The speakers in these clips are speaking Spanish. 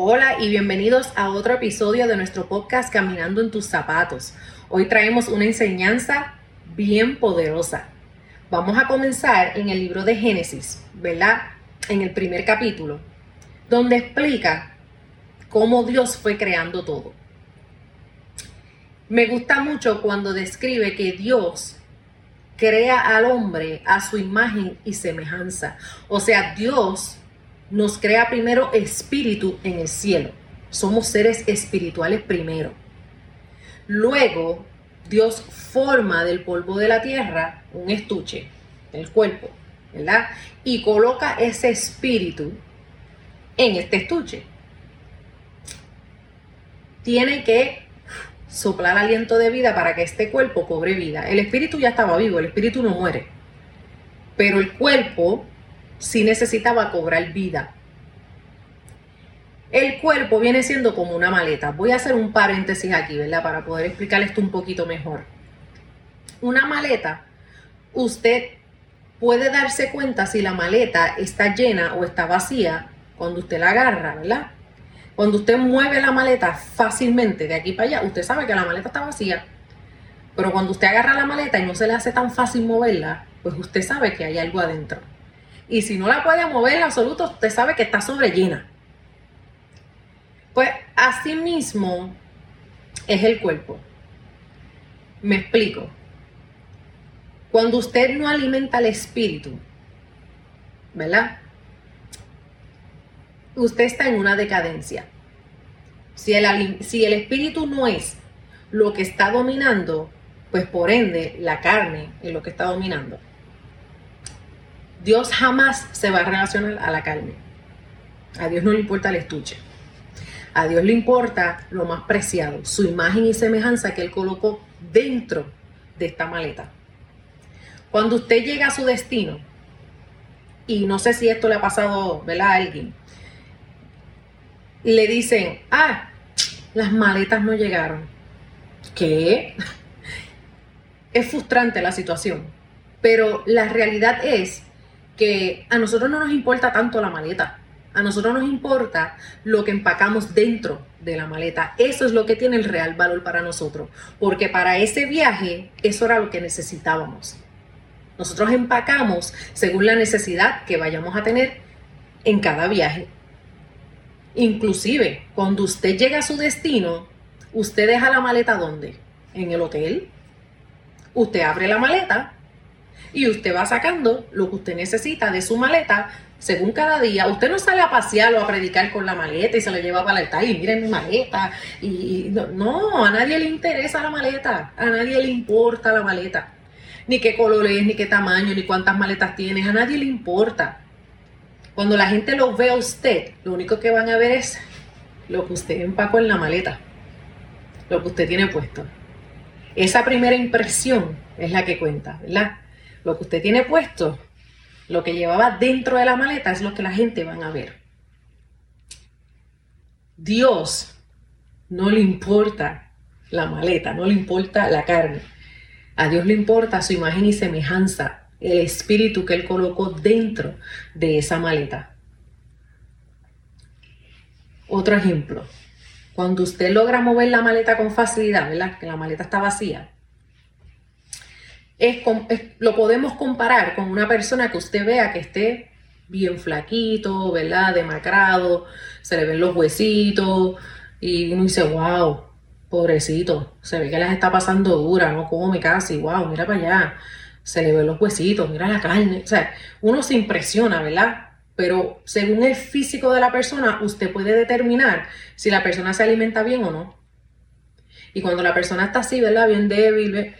Hola y bienvenidos a otro episodio de nuestro podcast Caminando en tus zapatos. Hoy traemos una enseñanza bien poderosa. Vamos a comenzar en el libro de Génesis, ¿verdad? En el primer capítulo, donde explica cómo Dios fue creando todo. Me gusta mucho cuando describe que Dios crea al hombre a su imagen y semejanza. O sea, Dios nos crea primero espíritu en el cielo. Somos seres espirituales primero. Luego, Dios forma del polvo de la tierra un estuche, el cuerpo, ¿verdad? Y coloca ese espíritu en este estuche. Tiene que soplar aliento de vida para que este cuerpo cobre vida. El espíritu ya estaba vivo, el espíritu no muere. Pero el cuerpo si necesitaba cobrar vida. El cuerpo viene siendo como una maleta. Voy a hacer un paréntesis aquí, ¿verdad? Para poder explicar esto un poquito mejor. Una maleta, usted puede darse cuenta si la maleta está llena o está vacía cuando usted la agarra, ¿verdad? Cuando usted mueve la maleta fácilmente de aquí para allá, usted sabe que la maleta está vacía. Pero cuando usted agarra la maleta y no se le hace tan fácil moverla, pues usted sabe que hay algo adentro. Y si no la puede mover en absoluto, usted sabe que está sobre llena. Pues así mismo es el cuerpo. Me explico. Cuando usted no alimenta el espíritu, ¿verdad? Usted está en una decadencia. Si el, si el espíritu no es lo que está dominando, pues por ende la carne es lo que está dominando. Dios jamás se va a relacionar a la carne. A Dios no le importa el estuche. A Dios le importa lo más preciado, su imagen y semejanza que Él colocó dentro de esta maleta. Cuando usted llega a su destino, y no sé si esto le ha pasado a alguien, le dicen, ah, las maletas no llegaron. ¿Qué? Es frustrante la situación, pero la realidad es que a nosotros no nos importa tanto la maleta. A nosotros nos importa lo que empacamos dentro de la maleta. Eso es lo que tiene el real valor para nosotros. Porque para ese viaje, eso era lo que necesitábamos. Nosotros empacamos según la necesidad que vayamos a tener en cada viaje. Inclusive, cuando usted llega a su destino, usted deja la maleta ¿dónde? En el hotel. Usted abre la maleta y usted va sacando lo que usted necesita de su maleta según cada día. Usted no sale a pasear o a predicar con la maleta y se la lleva para el altar y miren mi maleta. Y, no, a nadie le interesa la maleta, a nadie le importa la maleta. Ni qué color es, ni qué tamaño, ni cuántas maletas tienes, a nadie le importa. Cuando la gente lo ve a usted, lo único que van a ver es lo que usted empacó en la maleta, lo que usted tiene puesto. Esa primera impresión es la que cuenta, ¿verdad? Lo que usted tiene puesto, lo que llevaba dentro de la maleta es lo que la gente van a ver. Dios no le importa la maleta, no le importa la carne. A Dios le importa su imagen y semejanza, el espíritu que Él colocó dentro de esa maleta. Otro ejemplo, cuando usted logra mover la maleta con facilidad, ¿verdad? Que la maleta está vacía, es, lo podemos comparar con una persona que usted vea que esté bien flaquito, ¿verdad? Demacrado, se le ven los huesitos y uno dice, wow, pobrecito, se ve que les está pasando dura, no come casi, wow, mira para allá, se le ven los huesitos, mira la carne, o sea, uno se impresiona, ¿verdad? Pero según el físico de la persona, usted puede determinar si la persona se alimenta bien o no. Y cuando la persona está así, ¿verdad? Bien débil,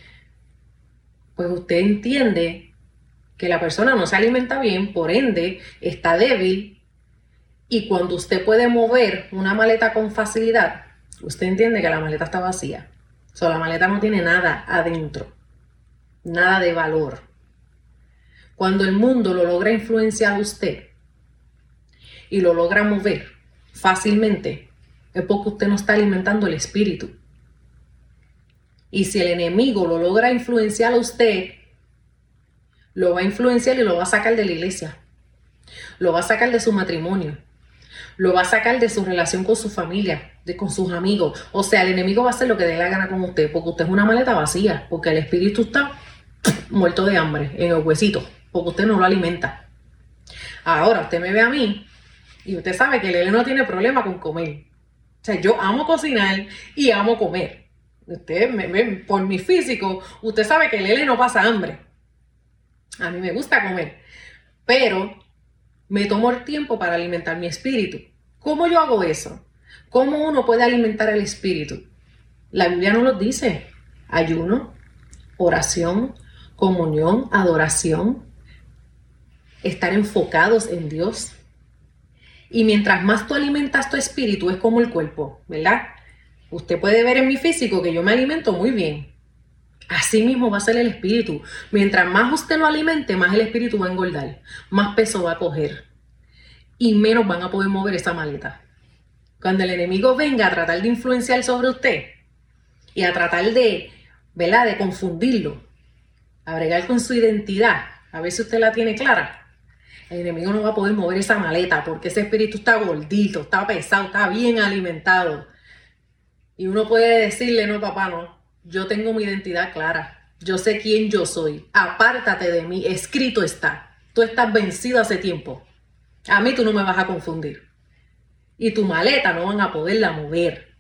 pues usted entiende que la persona no se alimenta bien, por ende está débil, y cuando usted puede mover una maleta con facilidad, usted entiende que la maleta está vacía. O sea, la maleta no tiene nada adentro, nada de valor. Cuando el mundo lo logra influenciar a usted y lo logra mover fácilmente, es porque usted no está alimentando el espíritu. Y si el enemigo lo logra influenciar a usted, lo va a influenciar y lo va a sacar de la iglesia. Lo va a sacar de su matrimonio. lo va a sacar de su relación con su familia, de, con sus amigos. O sea, el enemigo va a hacer lo que dé la gana con usted, porque usted es una maleta vacía, porque el espíritu está muerto de hambre en el huesito, porque usted no lo alimenta. Ahora, usted me ve a mí y usted sabe que el no tiene problema con comer. O sea, yo amo cocinar y amo comer. Usted por mi físico, usted sabe que el no pasa hambre. A mí me gusta comer, pero me tomo el tiempo para alimentar mi espíritu. ¿Cómo yo hago eso? ¿Cómo uno puede alimentar el espíritu? La Biblia nos lo dice. Ayuno, oración, comunión, adoración, estar enfocados en Dios. Y mientras más tú alimentas tu espíritu, es como el cuerpo, ¿verdad? Usted puede ver en mi físico que yo me alimento muy bien. Así mismo va a ser el espíritu. Mientras más usted lo alimente, más el espíritu va a engordar, más peso va a coger y menos van a poder mover esa maleta. Cuando el enemigo venga a tratar de influenciar sobre usted y a tratar de, ¿verdad? De confundirlo, a bregar con su identidad, a ver si usted la tiene clara, el enemigo no va a poder mover esa maleta porque ese espíritu está gordito, está pesado, está bien alimentado. Y uno puede decirle, no, papá, no, yo tengo mi identidad clara, yo sé quién yo soy, apártate de mí, escrito está, tú estás vencido hace tiempo, a mí tú no me vas a confundir. Y tu maleta no van a poderla mover,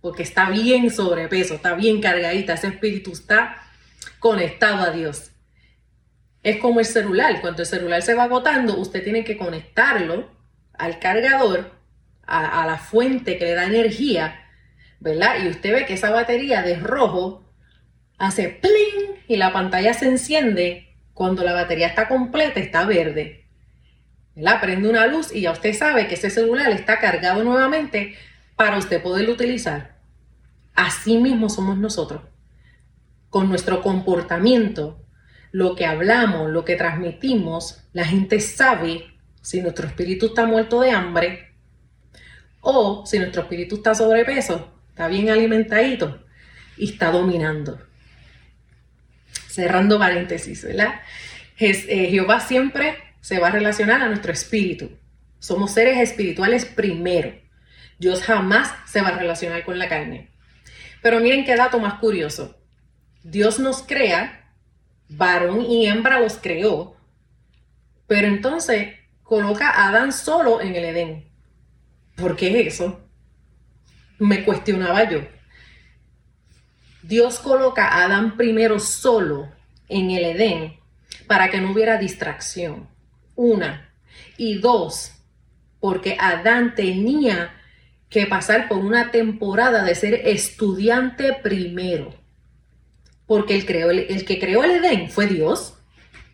porque está bien sobrepeso, está bien cargadita, ese espíritu está conectado a Dios. Es como el celular, cuando el celular se va agotando, usted tiene que conectarlo al cargador, a, a la fuente que le da energía, ¿verdad? Y usted ve que esa batería de rojo hace pling y la pantalla se enciende cuando la batería está completa, está verde. ¿verdad? Prende una luz y ya usted sabe que ese celular está cargado nuevamente para usted poderlo utilizar. Así mismo somos nosotros. Con nuestro comportamiento, lo que hablamos, lo que transmitimos, la gente sabe si nuestro espíritu está muerto de hambre o si nuestro espíritu está sobrepeso está bien alimentadito y está dominando. Cerrando paréntesis, ¿verdad? Eh, Jehová siempre se va a relacionar a nuestro espíritu. Somos seres espirituales primero. Dios jamás se va a relacionar con la carne. Pero miren qué dato más curioso. Dios nos crea, varón y hembra los creó, pero entonces coloca a Adán solo en el Edén. ¿Por qué eso? Me cuestionaba yo. Dios coloca a Adán primero solo en el Edén para que no hubiera distracción. Una. Y dos, porque Adán tenía que pasar por una temporada de ser estudiante primero. Porque el, creó, el, que creó el Edén fue Dios.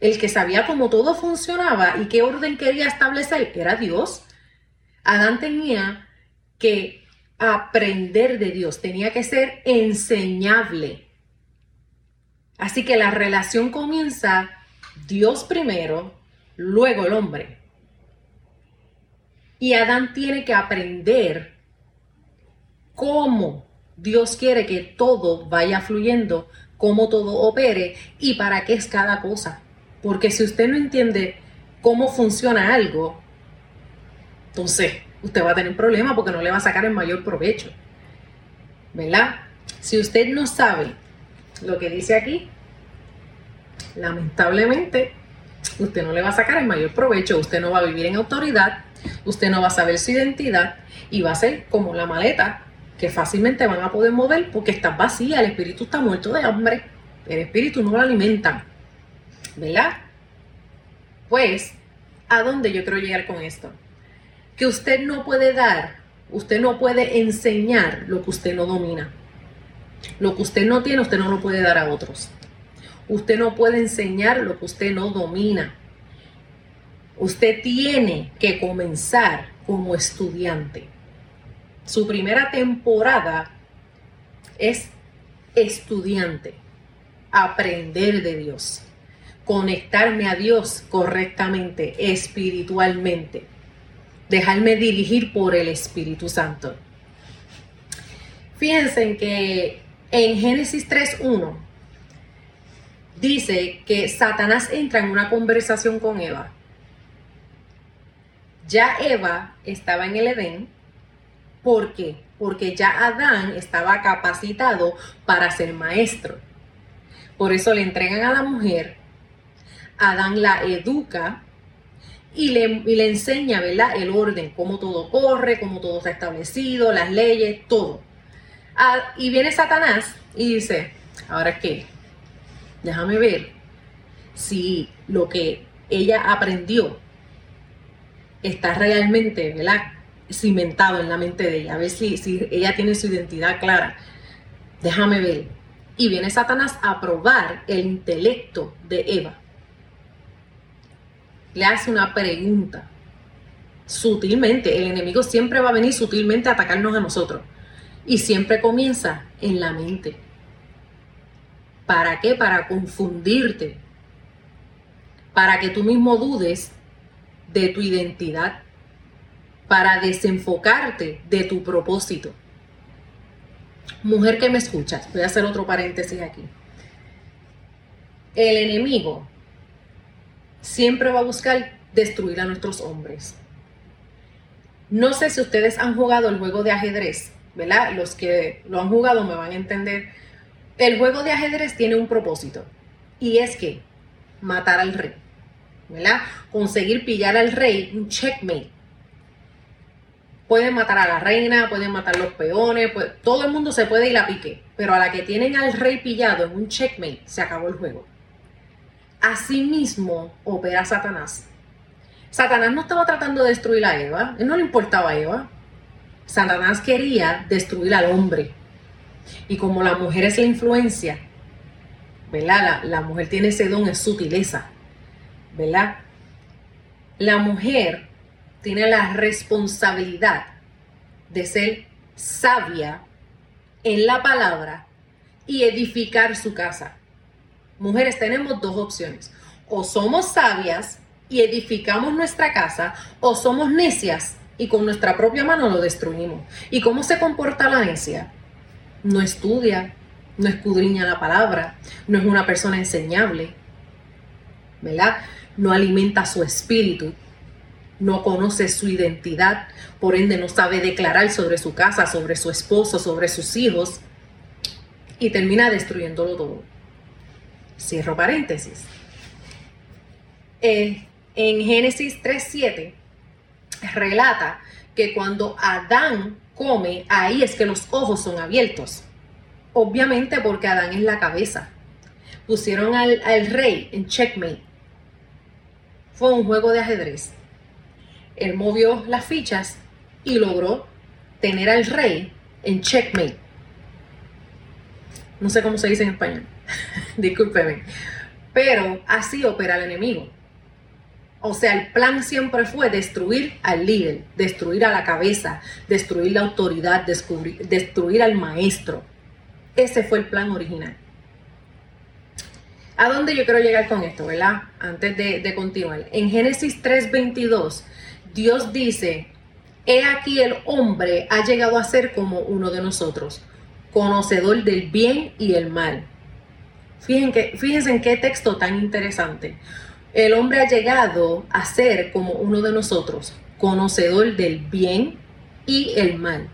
El que sabía cómo todo funcionaba y qué orden quería establecer era Dios. Adán tenía que aprender de Dios, tenía que ser enseñable. Así que la relación comienza Dios primero, luego el hombre. Y Adán tiene que aprender cómo Dios quiere que todo vaya fluyendo, cómo todo opere y para qué es cada cosa. Porque si usted no entiende cómo funciona algo, entonces usted va a tener problemas porque no le va a sacar el mayor provecho. ¿Verdad? Si usted no sabe lo que dice aquí, lamentablemente usted no le va a sacar el mayor provecho, usted no va a vivir en autoridad, usted no va a saber su identidad y va a ser como la maleta que fácilmente van a poder mover porque está vacía, el espíritu está muerto de hambre, el espíritu no lo alimenta, ¿verdad? Pues, ¿a dónde yo quiero llegar con esto? Que usted no puede dar, usted no puede enseñar lo que usted no domina. Lo que usted no tiene, usted no lo puede dar a otros. Usted no puede enseñar lo que usted no domina. Usted tiene que comenzar como estudiante. Su primera temporada es estudiante, aprender de Dios, conectarme a Dios correctamente, espiritualmente dejarme dirigir por el Espíritu Santo. Fíjense que en Génesis 3.1 dice que Satanás entra en una conversación con Eva Ya Eva estaba en el Edén. ¿Por qué? Porque ya Adán estaba capacitado para ser maestro. Por eso le entregan a la mujer. Adán la educa y le, le enseña, ¿verdad? El orden, cómo todo corre, cómo todo está establecido, las leyes, todo. Ah, y viene Satanás y dice, ¿ahora qué? Déjame ver si lo que ella aprendió está realmente, ¿verdad? cimentado en la mente de ella, a ver si, si ella tiene su identidad clara. Déjame ver. Y viene Satanás a probar el intelecto de Eva. Le hace una pregunta. Sutilmente, el enemigo siempre va a venir sutilmente a atacarnos a nosotros. Y siempre comienza en la mente. ¿Para qué? Para confundirte. Para que tú mismo dudes de tu identidad. Para desenfocarte de tu propósito. Mujer que me escuchas, voy a hacer otro paréntesis aquí. El enemigo siempre va a buscar destruir a nuestros hombres. No sé si ustedes han jugado el juego de ajedrez, ¿verdad? Los que lo han jugado me van a entender. El juego de ajedrez tiene un propósito y es que matar al rey, ¿verdad? Conseguir pillar al rey, un checkmate. Pueden matar a la reina, pueden matar los peones, pues, todo el mundo se puede ir a pique, pero a la que tienen al rey pillado en un checkmate, se acabó el juego. Asimismo opera Satanás. Satanás no estaba tratando de destruir a Eva, él no le importaba a Eva. Satanás quería destruir al hombre. Y como la mujer es la influencia, ¿verdad? La, la mujer tiene ese don, es sutileza, ¿verdad? La mujer tiene la responsabilidad de ser sabia en la palabra y edificar su casa. Mujeres, tenemos dos opciones. O somos sabias y edificamos nuestra casa, o somos necias y con nuestra propia mano lo destruimos. ¿Y cómo se comporta la necia? No estudia, no escudriña la palabra, no es una persona enseñable, ¿verdad? No alimenta su espíritu, no conoce su identidad, por ende no sabe declarar sobre su casa, sobre su esposo, sobre sus hijos y termina destruyéndolo todo. Cierro paréntesis. Eh, en Génesis 3.7 relata que cuando Adán come, ahí es que los ojos son abiertos. Obviamente porque Adán es la cabeza. Pusieron al, al rey en checkmate. Fue un juego de ajedrez él movió las fichas y logró tener al rey en checkmate. No sé cómo se dice en español, discúlpeme. Pero así opera el enemigo. O sea, el plan siempre fue destruir al líder, destruir a la cabeza, destruir la autoridad, destruir al maestro. Ese fue el plan original. ¿A dónde yo quiero llegar con esto, verdad? Antes de, de continuar. En Génesis 3:22 Dios dice, he aquí el hombre ha llegado a ser como uno de nosotros, conocedor del bien y el mal. Fíjense, en qué texto tan interesante. El hombre ha llegado a ser como uno de nosotros, conocedor del bien y el mal.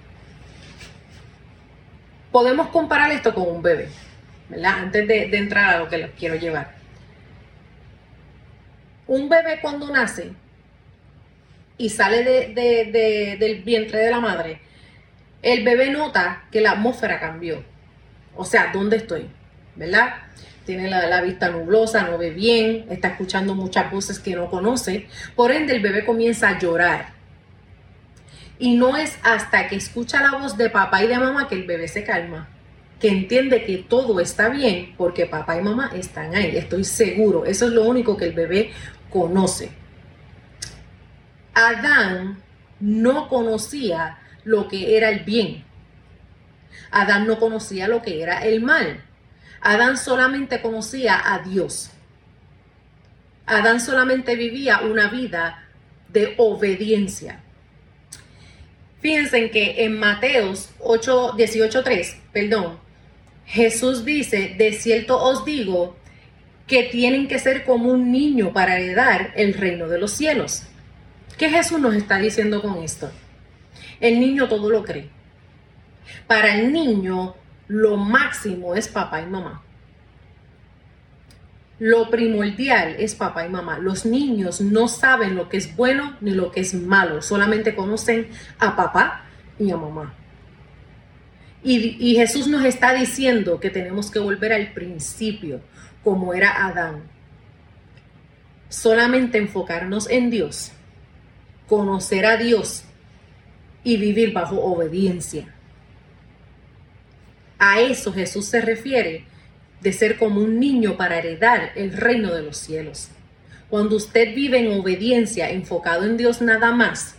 Podemos comparar esto con un bebé, ¿verdad? Antes de entrar a lo que les quiero llevar. Un bebé cuando nace y sale del vientre de la madre, el bebé nota que la atmósfera cambió. O sea, ¿dónde estoy? ¿Verdad? Tiene la, vista nublosa, no ve bien, está escuchando muchas voces que no conoce. Por ende, el bebé comienza a llorar. Y no es hasta que escucha la voz de papá y de mamá que el bebé se calma, que entiende que todo está bien porque papá y mamá están ahí. Estoy seguro, eso es lo único que el bebé conoce. Adán no conocía lo que era el bien. Adán no conocía lo que era el mal. Adán solamente conocía a Dios. Adán solamente vivía una vida de obediencia. Fíjense en que en Mateos 8, 18, 3, perdón, Jesús dice, de cierto os digo que tienen que ser como un niño para heredar el reino de los cielos. ¿Qué Jesús nos está diciendo con esto? El niño todo lo cree. Para el niño lo máximo es papá y mamá. Lo primordial es papá y mamá. Los niños no saben lo que es bueno ni lo que es malo, solamente conocen a papá y a mamá. Y, Jesús nos está diciendo que tenemos que volver al principio, como era Adán. Solamente enfocarnos en Dios, conocer a Dios y vivir bajo obediencia. A eso Jesús se refiere de ser como un niño para heredar el reino de los cielos. Cuando usted vive en obediencia, enfocado en Dios nada más,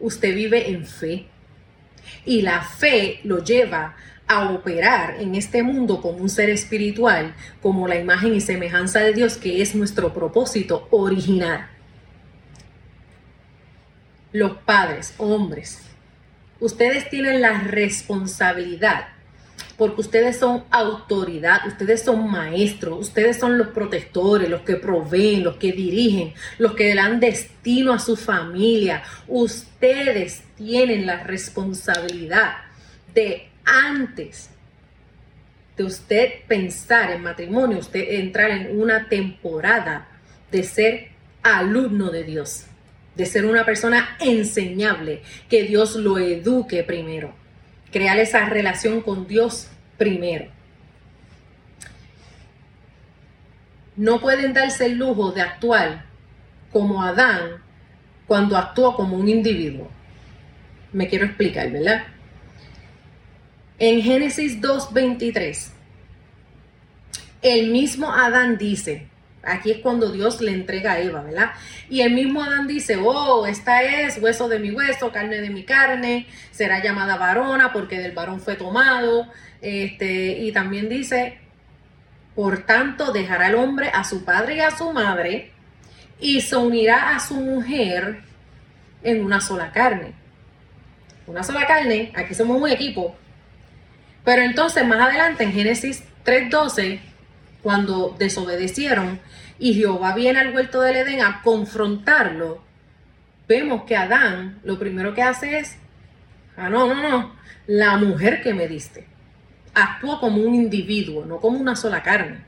usted vive en fe. Y la fe lo lleva a operar en este mundo como un ser espiritual, como la imagen y semejanza de Dios, que es nuestro propósito original. Los padres, hombres, ustedes tienen la responsabilidad porque ustedes son autoridad, ustedes son maestros, ustedes son los protectores, los que proveen, los que dirigen, los que dan destino a su familia. Ustedes tienen la responsabilidad de antes de usted pensar en matrimonio, usted entrar en una temporada de ser alumno de Dios, de ser una persona enseñable, que Dios lo eduque primero crear esa relación con Dios primero. No pueden darse el lujo de actuar como Adán cuando actuó como un individuo. Me quiero explicar, ¿verdad? En Génesis 2.23, el mismo Adán dice, Aquí es cuando Dios le entrega a Eva, ¿verdad? Y el mismo Adán dice, oh, esta es hueso de mi hueso, carne de mi carne, será llamada varona porque del varón fue tomado. Este, y también dice, por tanto, dejará el hombre a su padre y a su madre y se unirá a su mujer en una sola carne. Una sola carne, aquí somos un equipo. Pero entonces más adelante en Génesis 3.12 cuando desobedecieron y Jehová viene al huerto del Edén a confrontarlo, vemos que Adán lo primero que hace es, ah, no, no, no, la mujer que me diste. Actúa como un individuo, no como una sola carne.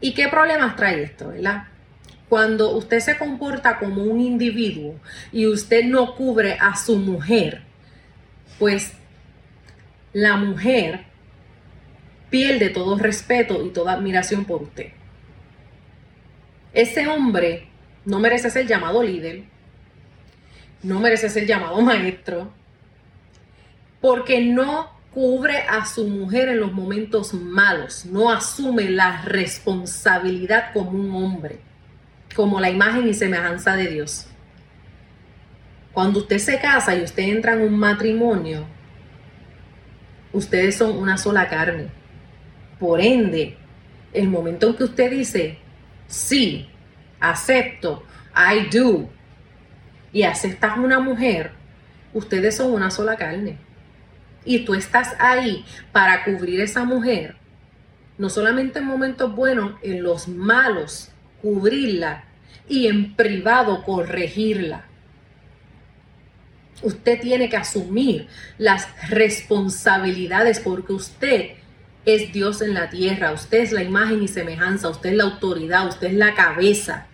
¿Y qué problemas trae esto, verdad? Cuando usted se comporta como un individuo y usted no cubre a su mujer, pues la mujer pierde todo respeto y toda admiración por usted. Ese hombre no merece ser llamado líder, no merece ser llamado maestro, porque no cubre a su mujer en los momentos malos, no asume la responsabilidad como un hombre, como la imagen y semejanza de Dios. Cuando usted se casa y usted entra en un matrimonio, ustedes son una sola carne. Por ende, el momento en que usted dice, sí, acepto, I do, y aceptas una mujer, ustedes son una sola carne. Y tú estás ahí para cubrir esa mujer, no solamente en momentos buenos, en los malos, cubrirla y en privado corregirla. Usted tiene que asumir las responsabilidades porque usted es Dios en la tierra, usted es la imagen y semejanza, usted es la autoridad, usted es la cabeza.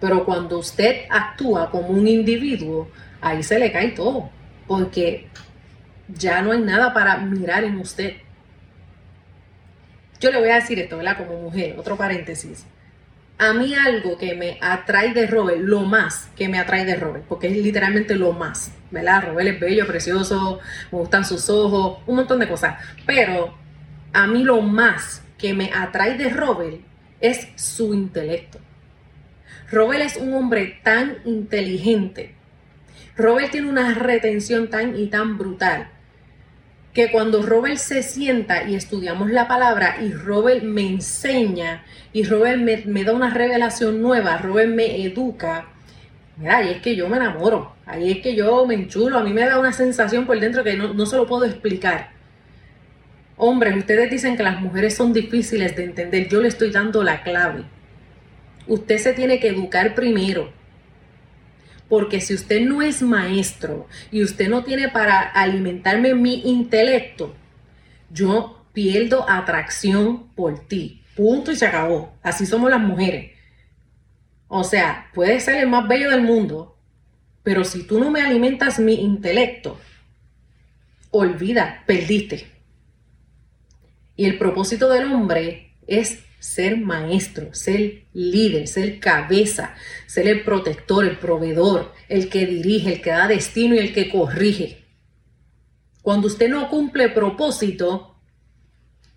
Pero cuando usted actúa como un individuo, ahí se le cae todo, porque ya no hay nada para mirar en usted. Yo le voy a decir esto, ¿verdad? Como mujer, otro paréntesis. A mí algo que me atrae de Robert, lo más que me atrae de Robert, porque es literalmente lo más, ¿verdad? Robert es bello, precioso, me gustan sus ojos, un montón de cosas. Pero a mí lo más que me atrae de Robert es su intelecto. Robert es un hombre tan inteligente. Robert tiene una retención tan y tan brutal que cuando Robert se sienta y estudiamos la palabra y Robert me enseña y Robert me, da una revelación nueva, Robert me educa, mira, ahí es que yo me enamoro, ahí es que yo me enchulo, a mí me da una sensación por dentro que no, no se lo puedo explicar. Hombres, ustedes dicen que las mujeres son difíciles de entender, yo le estoy dando la clave. Usted se tiene que educar primero Porque si usted no es maestro y usted no tiene para alimentarme mi intelecto, yo pierdo atracción por ti. Punto y se acabó. Así somos las mujeres. O sea, puede ser el más bello del mundo, pero si tú no me alimentas mi intelecto, olvida, perdiste. Y el propósito del hombre es ser maestro, ser líder, ser cabeza, ser el protector, el proveedor, el que dirige, el que da destino y el que corrige. Cuando usted no cumple propósito,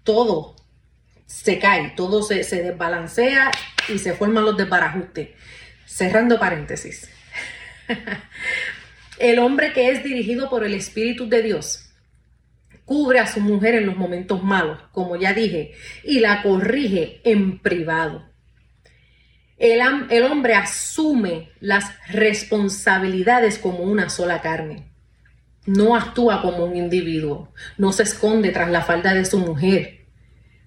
todo se cae, todo se, desbalancea y se forman los desbarajustes. Cerrando paréntesis. el hombre que es dirigido por el Espíritu de Dios cubre a su mujer en los momentos malos, como ya dije, y la corrige en privado. El, el, hombre asume las responsabilidades como una sola carne. No actúa como un individuo, no se esconde tras la falda de su mujer,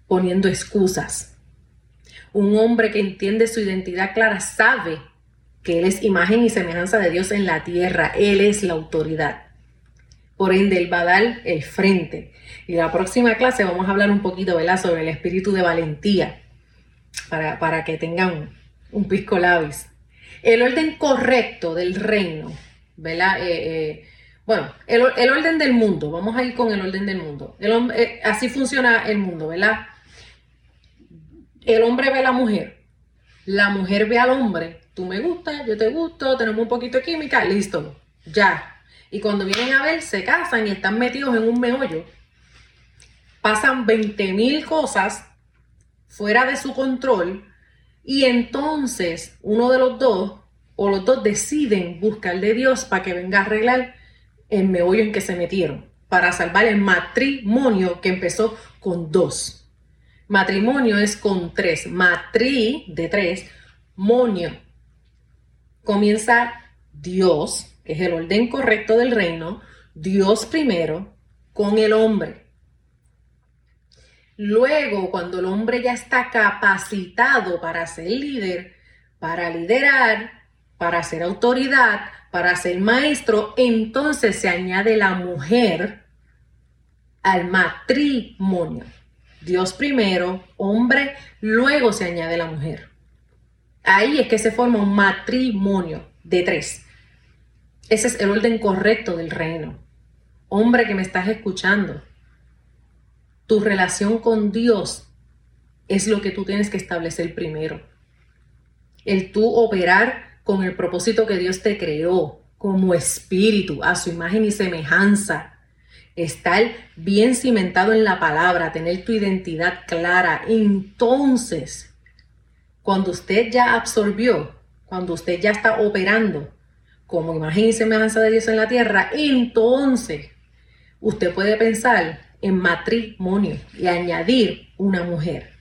poniendo excusas. Un hombre que entiende su identidad clara sabe que Él es imagen y semejanza de Dios en la tierra, Él es la autoridad. Por ende, Él va a dar el frente. Y la próxima clase vamos a hablar un poquito, ¿verdad?, sobre el espíritu de valentía, para, que tengan un pisco labis. El orden correcto del reino, ¿verdad? Eh, eh, bueno, el, orden del mundo, vamos a ir con el orden del mundo. El, eh, así funciona el mundo, ¿verdad? El hombre ve a la mujer, la mujer ve al hombre, tú me gustas, yo te gusto, tenemos un poquito de química, listo, ya, y cuando vienen a ver, se casan y están metidos en un meollo. Pasan 20 mil cosas fuera de su control y entonces uno de los dos o los dos deciden buscar de Dios para que venga a arreglar el meollo en que se metieron, para salvar el matrimonio que empezó con dos. Matrimonio es con tres, matri de tres, monio. Comienza Dios, que es el orden correcto del reino, Dios primero con el hombre. Luego, cuando el hombre ya está capacitado para ser líder, para liderar, para ser autoridad, para ser maestro, entonces se añade la mujer al matrimonio. Dios primero, hombre, luego se añade la mujer. Ahí es que se forma un matrimonio de tres. Ese es el orden correcto del reino. Hombre que me estás escuchando, tu relación con Dios es lo que tú tienes que establecer primero. El tú operar con el propósito que Dios te creó como espíritu, a su imagen y semejanza. Estar bien cimentado en la palabra, tener tu identidad clara. Entonces, cuando usted ya absorbió, cuando usted ya está operando como imagen y semejanza de Dios en la tierra, entonces usted puede pensar en matrimonio y añadir una mujer.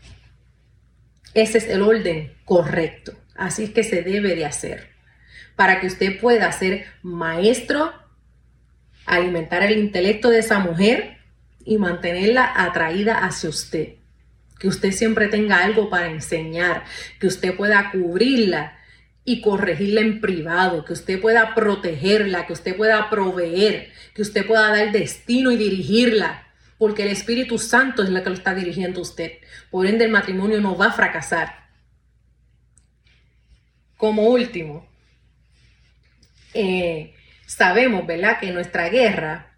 Ese es el orden correcto. Así es que se debe de hacer. Para que usted pueda ser maestro, alimentar el intelecto de esa mujer y mantenerla atraída hacia usted. Que usted siempre tenga algo para enseñar, que usted pueda cubrirla y corregirla en privado, que usted pueda protegerla, que usted pueda proveer, que usted pueda dar destino y dirigirla, porque el Espíritu Santo es la que lo está dirigiendo usted. Por ende, el matrimonio no va a fracasar. Como último, eh, sabemos, ¿verdad?, que nuestra guerra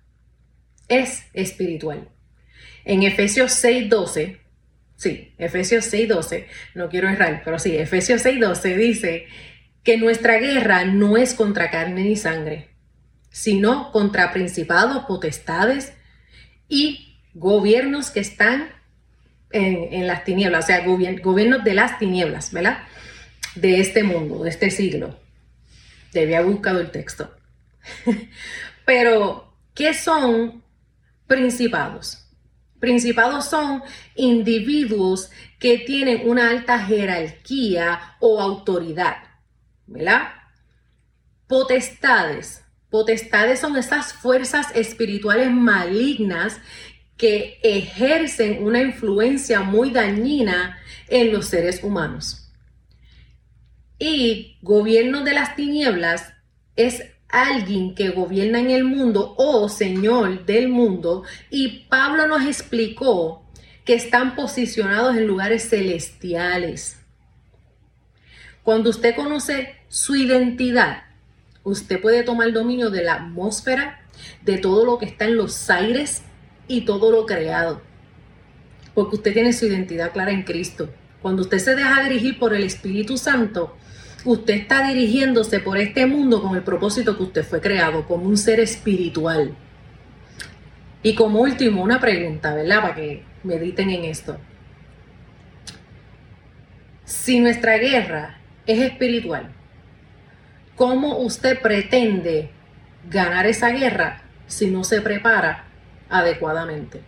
es espiritual. En Efesios 6:12, sí, Efesios 6:12, no quiero errar, pero sí, Efesios 6:12 dice que nuestra guerra no es contra carne ni sangre, sino contra principados, potestades y gobiernos que están en, las tinieblas, o sea, gobiernos de las tinieblas, ¿verdad? De este mundo, de este siglo. Debía haber buscado el texto. Pero, ¿qué son principados? Principados son individuos que tienen una alta jerarquía o autoridad. ¿Verdad? Potestades. Potestades son esas fuerzas espirituales malignas que ejercen una influencia muy dañina en los seres humanos. Y gobierno de las tinieblas es alguien que gobierna en el mundo o Señor del mundo. Y Pablo nos explicó que están posicionados en lugares celestiales. Cuando usted conoce su identidad, usted puede tomar dominio de la atmósfera, de todo lo que está en los aires y todo lo creado. Porque usted tiene su identidad clara en Cristo. Cuando usted se deja dirigir por el Espíritu Santo, usted está dirigiéndose por este mundo con el propósito que usted fue creado, como un ser espiritual. Y como último, una pregunta, ¿verdad? Para que mediten en esto. Si nuestra guerra es espiritual, ¿cómo usted pretende ganar esa guerra si no se prepara adecuadamente?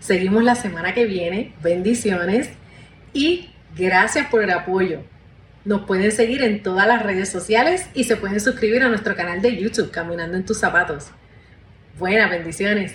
Seguimos la semana que viene. Bendiciones y gracias por el apoyo. Nos pueden seguir en todas las redes sociales y se pueden suscribir a nuestro canal de YouTube, Caminando en tus zapatos. Buenas bendiciones.